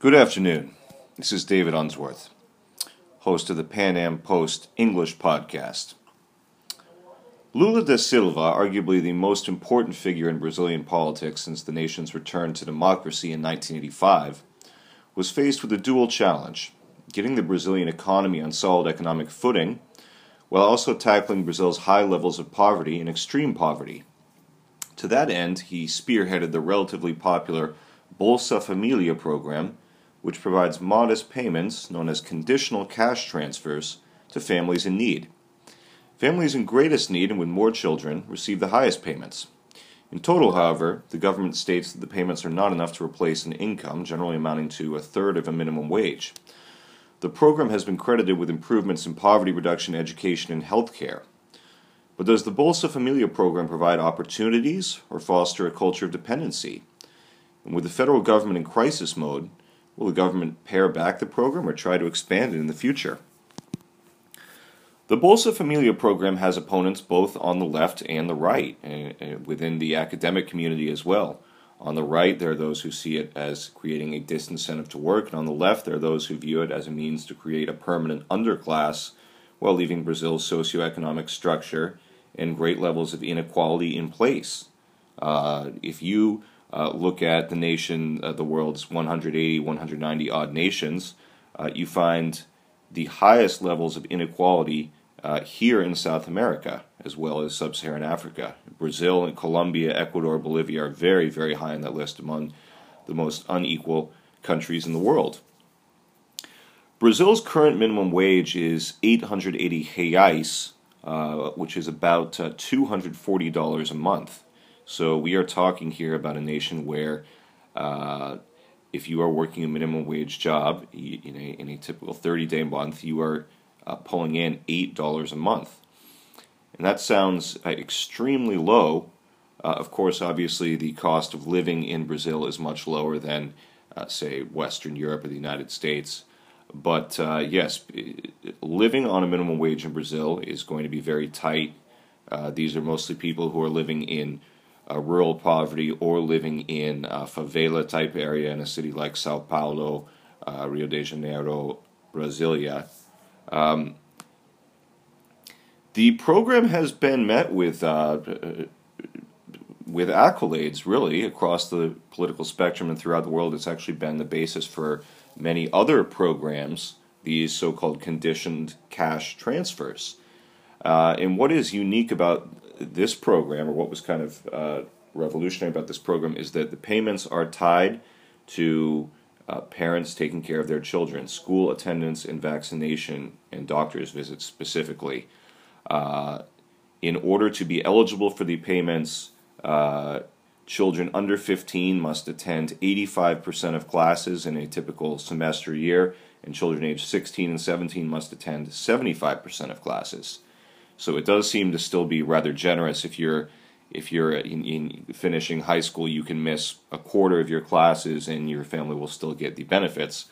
Good afternoon. This is David Unsworth, host of the Pan Am Post English podcast. Lula da Silva, arguably the most important figure in Brazilian politics since the nation's return to democracy in 1985, was faced with a dual challenge getting the Brazilian economy on solid economic footing while also tackling Brazil's high levels of poverty and extreme poverty. To that end, he spearheaded the relatively popular Bolsa Familia program which provides modest payments, known as conditional cash transfers, to families in need. Families in greatest need and with more children receive the highest payments. In total, however, the government states that the payments are not enough to replace an income, generally amounting to a third of a minimum wage. The program has been credited with improvements in poverty reduction, education, and health care. But does the Bolsa Familia program provide opportunities or foster a culture of dependency? And with the federal government in crisis mode, Will the government pare back the program or try to expand it in the future? The Bolsa Familia program has opponents both on the left and the right, uh, within the academic community as well. On the right, there are those who see it as creating a disincentive to work, and on the left, there are those who view it as a means to create a permanent underclass while leaving Brazil's socioeconomic structure and great levels of inequality in place. Uh, if you uh, look at the nation, uh, the world's 180, 190 odd nations, uh, you find the highest levels of inequality uh, here in South America, as well as sub Saharan Africa. Brazil and Colombia, Ecuador, Bolivia are very, very high on that list among the most unequal countries in the world. Brazil's current minimum wage is 880 reais, uh, which is about uh, $240 a month. So we are talking here about a nation where uh, if you are working a minimum wage job in a, in a typical 30 day month, you are uh, pulling in $8 a month. And that sounds uh, extremely low. Uh, of course, obviously, the cost of living in Brazil is much lower than, uh, say, Western Europe or the United States. But uh, yes, living on a minimum wage in Brazil is going to be very tight. these are mostly people who are living in uh, rural poverty or living in a favela type area in a city like Sao Paulo, uh, Rio de Janeiro, Brasilia. Um, the program has been met with uh, with accolades, really, across the political spectrum and throughout the world. It's actually been the basis for many other programs, these so called conditioned cash transfers. Uh, and what is unique about this program, or what was kind of uh, revolutionary about this program, is that the payments are tied to uh, parents taking care of their children, school attendance and vaccination, and doctor's visits specifically. Uh, in order to be eligible for the payments, uh, children under 15 must attend 85% of classes in a typical semester year, and children aged 16 and 17 must attend 75% of classes. So it does seem to still be rather generous. If you're if you're in, in, finishing high school, you can miss a quarter of your classes, and your family will still get the benefits.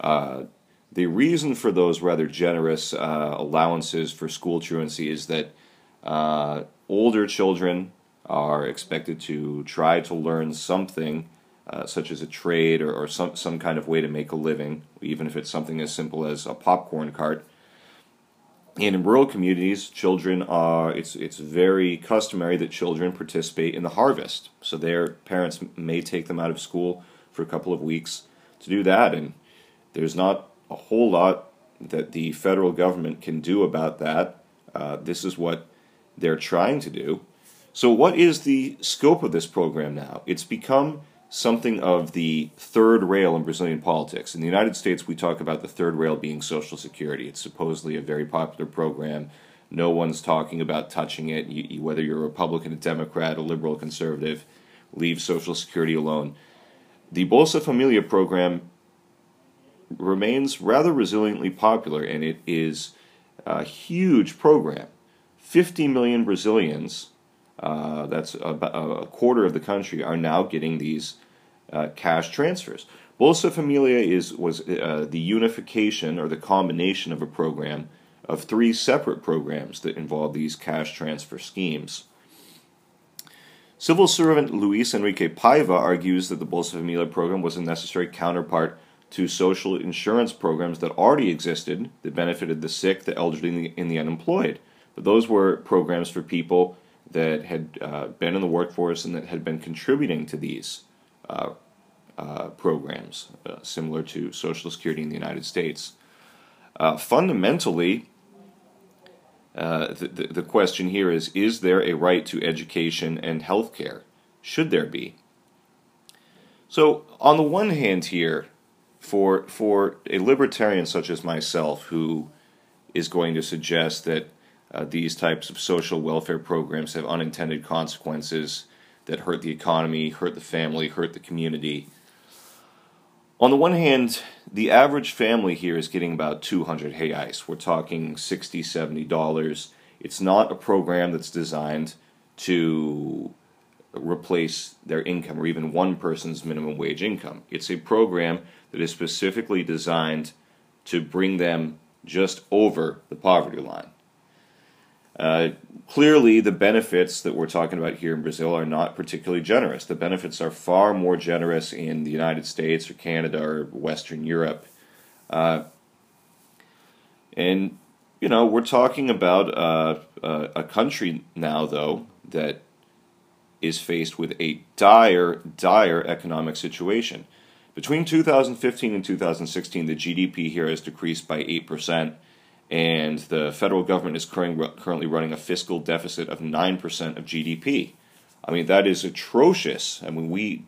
Uh, the reason for those rather generous uh, allowances for school truancy is that uh, older children are expected to try to learn something, uh, such as a trade or, or some some kind of way to make a living, even if it's something as simple as a popcorn cart and in rural communities, children are it's it's very customary that children participate in the harvest. So their parents may take them out of school for a couple of weeks to do that, and there's not a whole lot that the federal government can do about that. Uh, this is what they're trying to do. So, what is the scope of this program now? It's become something of the third rail in Brazilian politics. In the United States, we talk about the third rail being Social Security. It's supposedly a very popular program. No one's talking about touching it. You, you, whether you're a Republican, a Democrat, a liberal, a conservative, leave Social Security alone. The Bolsa Familia program remains rather resiliently popular, and it is a huge program. 50 million Brazilians uh, that's about a quarter of the country are now getting these uh, cash transfers. Bolsa Familia is was uh, the unification or the combination of a program of three separate programs that involve these cash transfer schemes. Civil servant Luis Henrique Paiva argues that the Bolsa Familia program was a necessary counterpart to social insurance programs that already existed that benefited the sick, the elderly, and the, and the unemployed. But those were programs for people that had uh, been in the workforce and that had been contributing to these uh, uh, programs, uh, similar to Social Security in the United States. Uh, fundamentally, uh, the, the, question here is Is there a right to education and health care? Should there be? So, on the one hand, here, for, for a libertarian such as myself who is going to suggest that uh, these types of social welfare programs have unintended consequences that hurt the economy, hurt the family, hurt the community. On the one hand, the average family here is getting about 200 reais. We're talking 60 $70. It's not a program that's designed to replace their income or even one person's minimum wage income. It's a program that is specifically designed to bring them just over the poverty line. Uh, clearly, the benefits that we're talking about here in Brazil are not particularly generous. The benefits are far more generous in the United States or Canada or Western Europe. Uh, and, you know, we're talking about uh, uh a country now, though, that is faced with a dire, dire economic situation. Between 2015 and 2016, the GDP here has decreased by 8%, and the federal government is currently running a fiscal deficit of 9% of GDP. I mean, that is atrocious. I mean, we.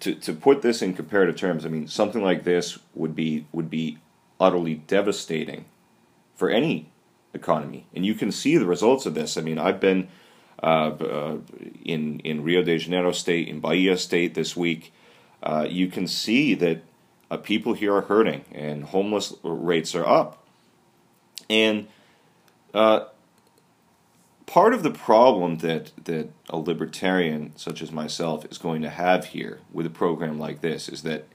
To, to put this in comparative terms, I mean, something like this would be would be utterly devastating for any economy, and you can see the results of this. I mean, I've been uh, uh, in in Rio de Janeiro State, in Bahia State this week, uh, you can see that uh, people here are hurting and homeless rates are up. And uh, part of the problem that that a libertarian such as myself is going to have here with a program like this is that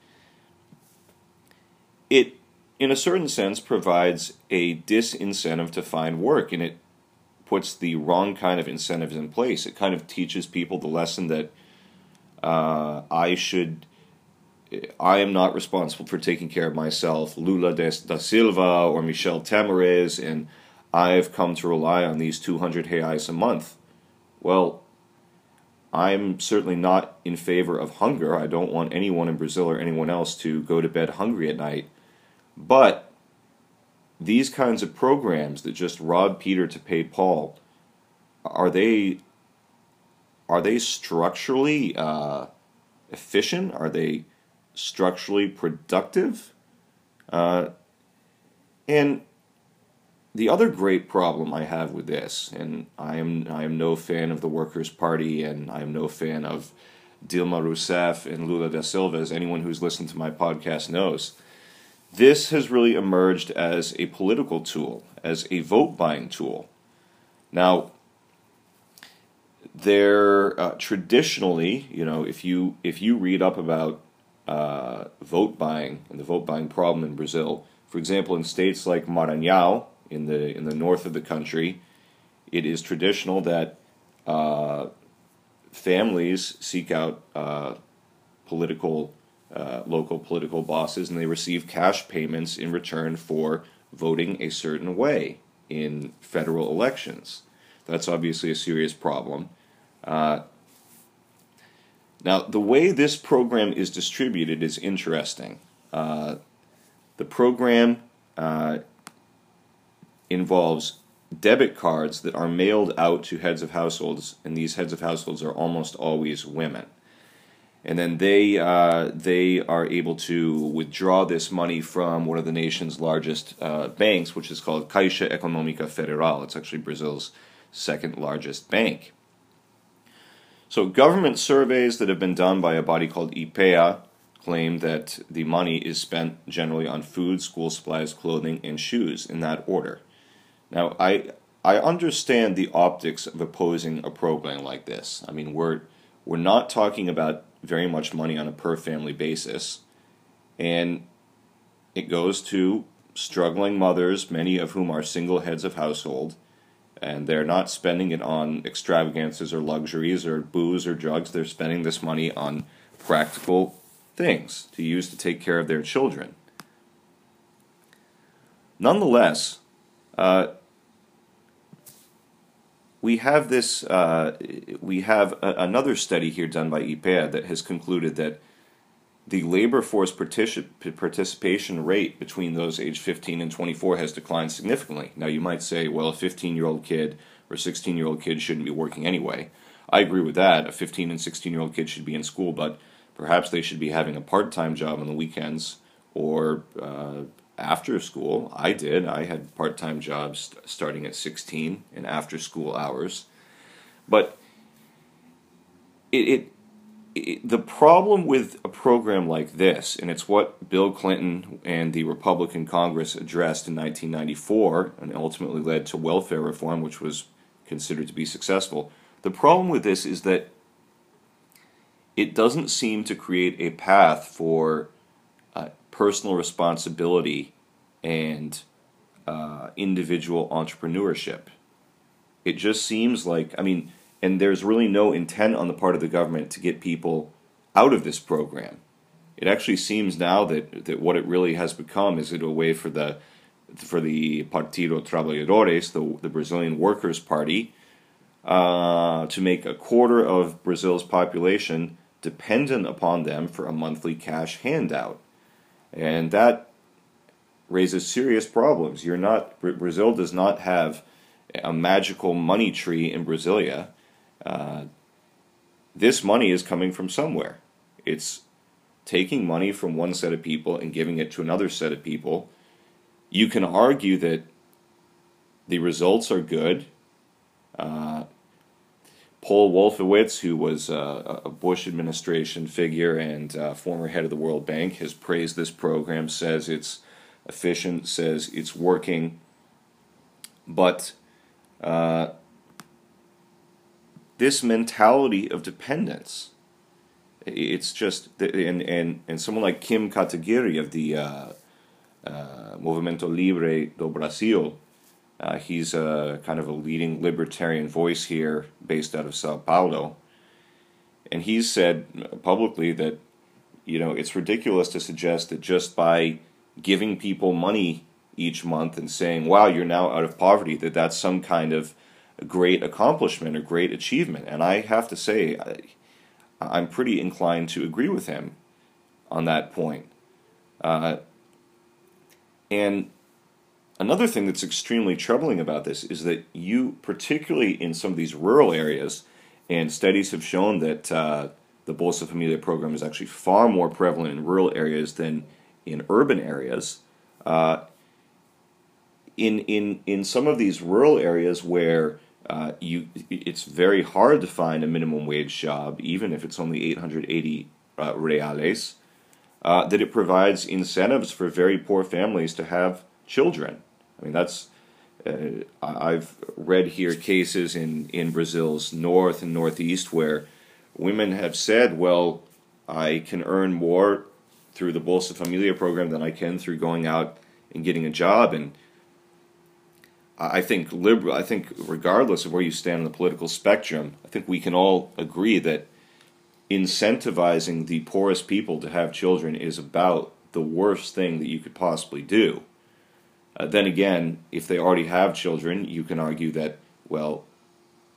it in a certain sense provides a disincentive to find work and it puts the wrong kind of incentives in place. It kind of teaches people the lesson that uh, I should, I am not responsible for taking care of myself. Lula da Silva or Michel Temer is, and I have come to rely on these 200 reais a month. Well, I'm certainly not in favor of hunger. I don't want anyone in Brazil or anyone else to go to bed hungry at night. But these kinds of programs that just rob Peter to pay Paul, are they are they structurally uh, efficient? Are they structurally productive? Uh, and the other great problem I have with this, and I am I am no fan of the Workers' Party, and I am no fan of Dilma Rousseff and Lula da Silva, as anyone who's listened to my podcast knows. This has really emerged as a political tool, as a vote buying tool. Now, there uh, traditionally, you know, if you if you read up about uh, vote buying and the vote buying problem in Brazil, for example, in states like Maranhão in the in the north of the country, it is traditional that uh, families seek out uh, political uh, local political bosses, and they receive cash payments in return for voting a certain way in federal elections. That's obviously a serious problem. Now, the way this program is distributed is interesting. Uh, the program uh, involves debit cards that are mailed out to heads of households, and these heads of households are almost always women and then they uh, they are able to withdraw this money from one of the nation's largest uh, banks, which is called Caixa Econômica Federal. It's actually Brazil's second largest bank. So, government surveys that have been done by a body called IPEA claim that the money is spent generally on food, school supplies, clothing, and shoes in that order. Now, I I understand the optics of opposing a program like this. I mean, we're we're not talking about very much money on a per family basis. And it goes to struggling mothers, many of whom are single heads of household, and they're not spending it on extravagances or luxuries or booze or drugs. They're spending this money on practical things to use to take care of their children. Nonetheless, uh, we have this. Uh, we have a, another study here done by IPEA that has concluded that the labor force particip- participation rate between those age 15 and 24 has declined significantly. Now, you might say, well, a 15 year old kid or 16 year old kid shouldn't be working anyway. I agree with that. A 15 and 16 year old kid should be in school, but perhaps they should be having a part time job on the weekends or uh, after school. I did. I had part time jobs starting at 16 and after school hours. But it, it the problem with a program like this, and it's what Bill Clinton and the Republican Congress addressed in 1994 and ultimately led to welfare reform, which was considered to be successful. The problem with this is that it doesn't seem to create a path for uh, personal responsibility and uh, individual entrepreneurship. It just seems like, I mean, and there's really no intent on the part of the government to get people out of this program. It actually seems now that, that what it really has become is it a way for the for the Partido Trabalhadores, the, the Brazilian Workers' Party, uh, to make a quarter of Brazil's population dependent upon them for a monthly cash handout. And that raises serious problems. You're not Brazil does not have a magical money tree in Brasilia. Uh, this money is coming from somewhere. It's taking money from one set of people and giving it to another set of people. You can argue that the results are good. Uh, Paul Wolfowitz, who was uh, a Bush administration figure and uh, former head of the World Bank, has praised this program, says it's efficient, says it's working. But uh, this mentality of dependence. It's just and and and someone like Kim Kataguiri of the uh, uh, Movimento Libre do Brasil, uh, he's a kind of a leading libertarian voice here, based out of Sao Paulo, and he's said publicly that you know it's ridiculous to suggest that just by giving people money each month and saying, "Wow, you're now out of poverty," that that's some kind of great accomplishment, a great achievement. And I have to say, I, am pretty inclined to agree with him on that point. Uh, and another thing that's extremely troubling about this is that you, particularly in some of these rural areas, and studies have shown that uh, the Bolsa Familia program is actually far more prevalent in rural areas than in urban areas. Uh, in in in some of these rural areas where uh, you it's very hard to find a minimum wage job, even if it's only 880 uh, reales. Uh, that it provides incentives for very poor families to have children. I mean, that's uh, I've read here cases in in Brazil's north and northeast where women have said, "Well, I can earn more through the Bolsa Familia program than I can through going out and getting a job," and I think liberal. I think regardless of where you stand on the political spectrum, I think we can all agree that incentivizing the poorest people to have children is about the worst thing that you could possibly do. Uh, then again, if they already have children, you can argue that well,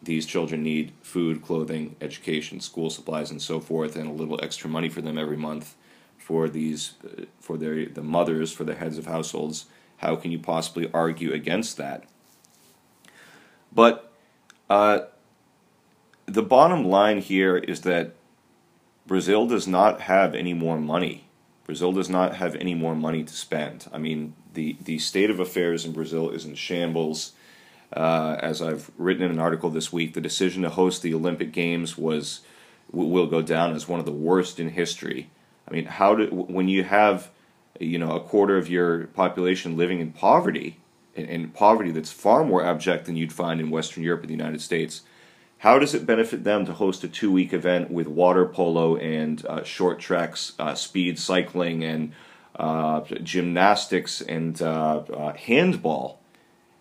these children need food, clothing, education, school supplies, and so forth, and a little extra money for them every month for these uh, for their the mothers for the heads of households how can you possibly argue against that? But uh, the bottom line here is that Brazil does not have any more money. Brazil does not have any more money to spend. I mean, the, the state of affairs in Brazil is in shambles. Uh, as I've written in an article this week, the decision to host the Olympic Games was will go down as one of the worst in history. I mean, how do when you have you know a quarter of your population living in poverty, and, poverty that's far more abject than you'd find in Western Europe and the United States. How does it benefit them to host a two week event with water polo and uh, short tracks, uh, speed cycling, and uh, gymnastics and uh, uh, handball?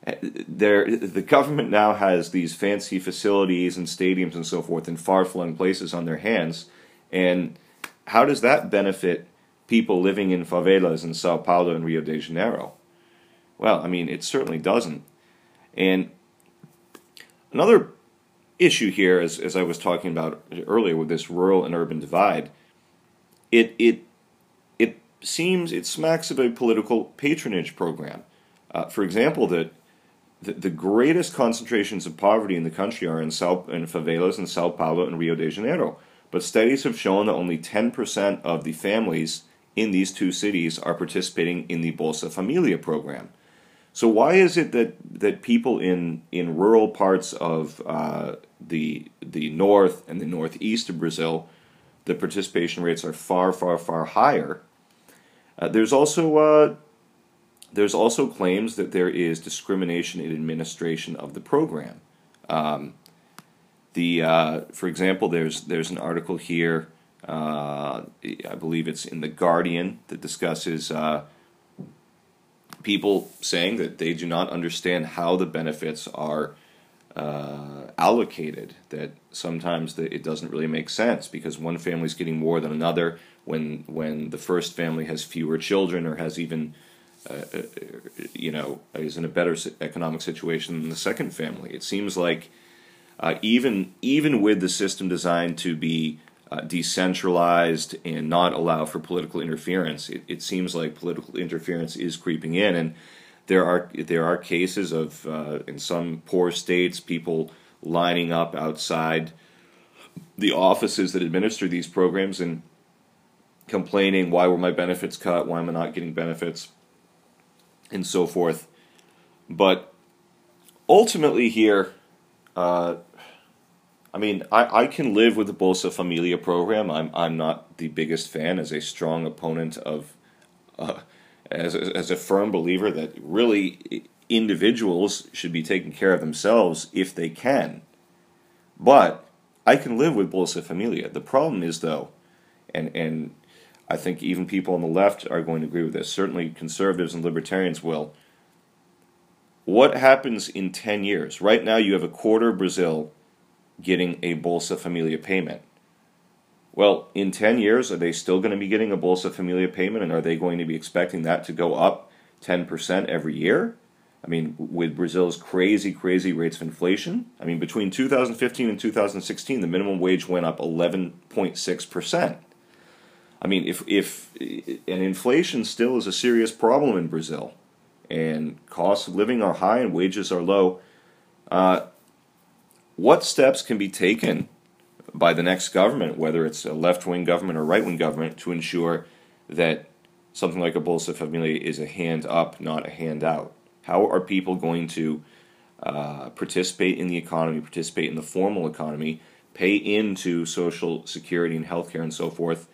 Uh, there, the government now has these fancy facilities and stadiums and so forth in far flung places on their hands, and how does that benefit people living in favelas in Sao Paulo and Rio de Janeiro? Well, I mean, it certainly doesn't. And another issue here, as, as I was talking about earlier with this rural and urban divide, it, it, it seems, it smacks of a political patronage program. Uh, for example, that the, the greatest concentrations of poverty in the country are in, Sao, in favelas in Sao Paulo and Rio de Janeiro. But studies have shown that only 10% of the families in these two cities are participating in the Bolsa Familia program. So why is it that, that people in, in rural parts of uh, the the north and the northeast of Brazil, the participation rates are far, far, far higher? Uh, there's also uh, there's also claims that there is discrimination in administration of the program. Um, the uh, for example, there's there's an article here. Uh, I believe it's in the Guardian that discusses uh, people saying that they do not understand how the benefits are uh, allocated. That sometimes the, it doesn't really make sense because one family is getting more than another. When when the first family has fewer children or has even uh, uh, you know, is in a better economic situation than the second family. It seems like uh, even even with the system designed to be uh, decentralized and not allow for political interference, it, it, seems like political interference is creeping in, and there are there are cases of uh, in some poor states people lining up outside the offices that administer these programs and complaining, why were my benefits cut? Why am I not getting benefits? and so forth. But ultimately, here, uh, I mean, I, I can live with the Bolsa Familia program. I'm I'm not the biggest fan, as a strong opponent of, uh, as a, as a firm believer that really individuals should be taking care of themselves if they can. But I can live with Bolsa Familia. The problem is though, and and I think even people on the left are going to agree with this. Certainly, conservatives and libertarians will. What happens in 10 years? Right now, you have a quarter of Brazil getting a Bolsa Familia payment. Well, in 10 years, are they still going to be getting a Bolsa Familia payment, and are they going to be expecting that to go up 10% every year? I mean, with Brazil's crazy, crazy rates of inflation, I mean, between 2015 and 2016, the minimum wage went up 11.6%. I mean, if if and inflation still is a serious problem in Brazil, and costs of living are high and wages are low, uh, what steps can be taken by the next government, whether it's a left wing government or right wing government, to ensure that something like a Bolsa Familia is a hand up, not a hand out? How are people going to uh, participate in the economy, participate in the formal economy, pay into social security and healthcare and so forth?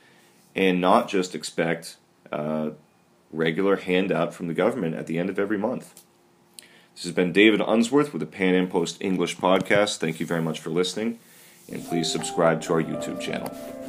and not just expect uh, regular handout from the government at the end of every month. This has been David Unsworth with the Pan Am Post English podcast. Thank you very much for listening, and please subscribe to our YouTube channel.